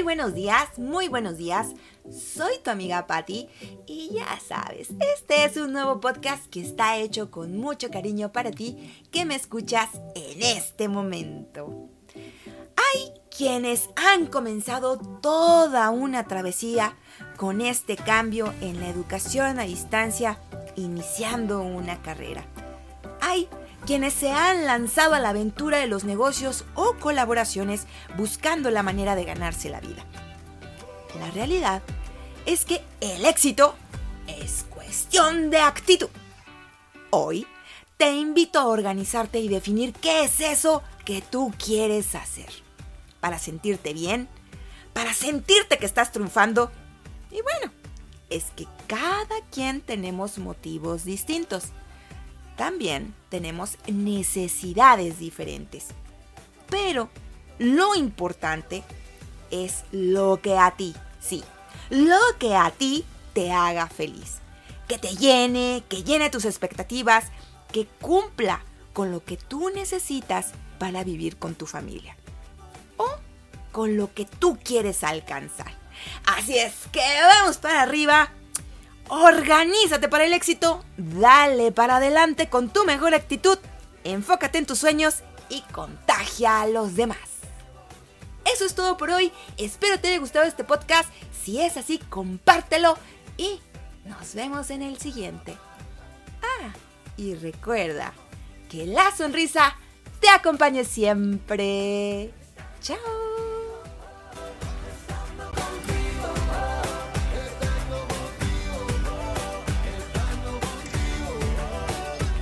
buenos días, muy buenos días. Soy tu amiga Patti y ya sabes, este es un nuevo podcast que está hecho con mucho cariño para ti que me escuchas en este momento. Hay quienes han comenzado toda una travesía con este cambio en la educación a distancia, iniciando una carrera. Hay quienes se han lanzado a la aventura de los negocios o colaboraciones buscando la manera de ganarse la vida. La realidad es que el éxito es cuestión de actitud. Hoy te invito a organizarte y definir qué es eso que tú quieres hacer. Para sentirte bien, para sentirte que estás triunfando. Y bueno, es que cada quien tenemos motivos distintos también tenemos necesidades diferentes. Pero lo importante es lo que a ti, sí, lo que a ti te haga feliz. Que te llene, que llene tus expectativas, que cumpla con lo que tú necesitas para vivir con tu familia. O con lo que tú quieres alcanzar. Así es que vamos para arriba Organízate para el éxito, dale para adelante con tu mejor actitud, enfócate en tus sueños y contagia a los demás. Eso es todo por hoy, espero te haya gustado este podcast, si es así, compártelo y nos vemos en el siguiente. Ah, y recuerda que la sonrisa te acompañe siempre. Chao.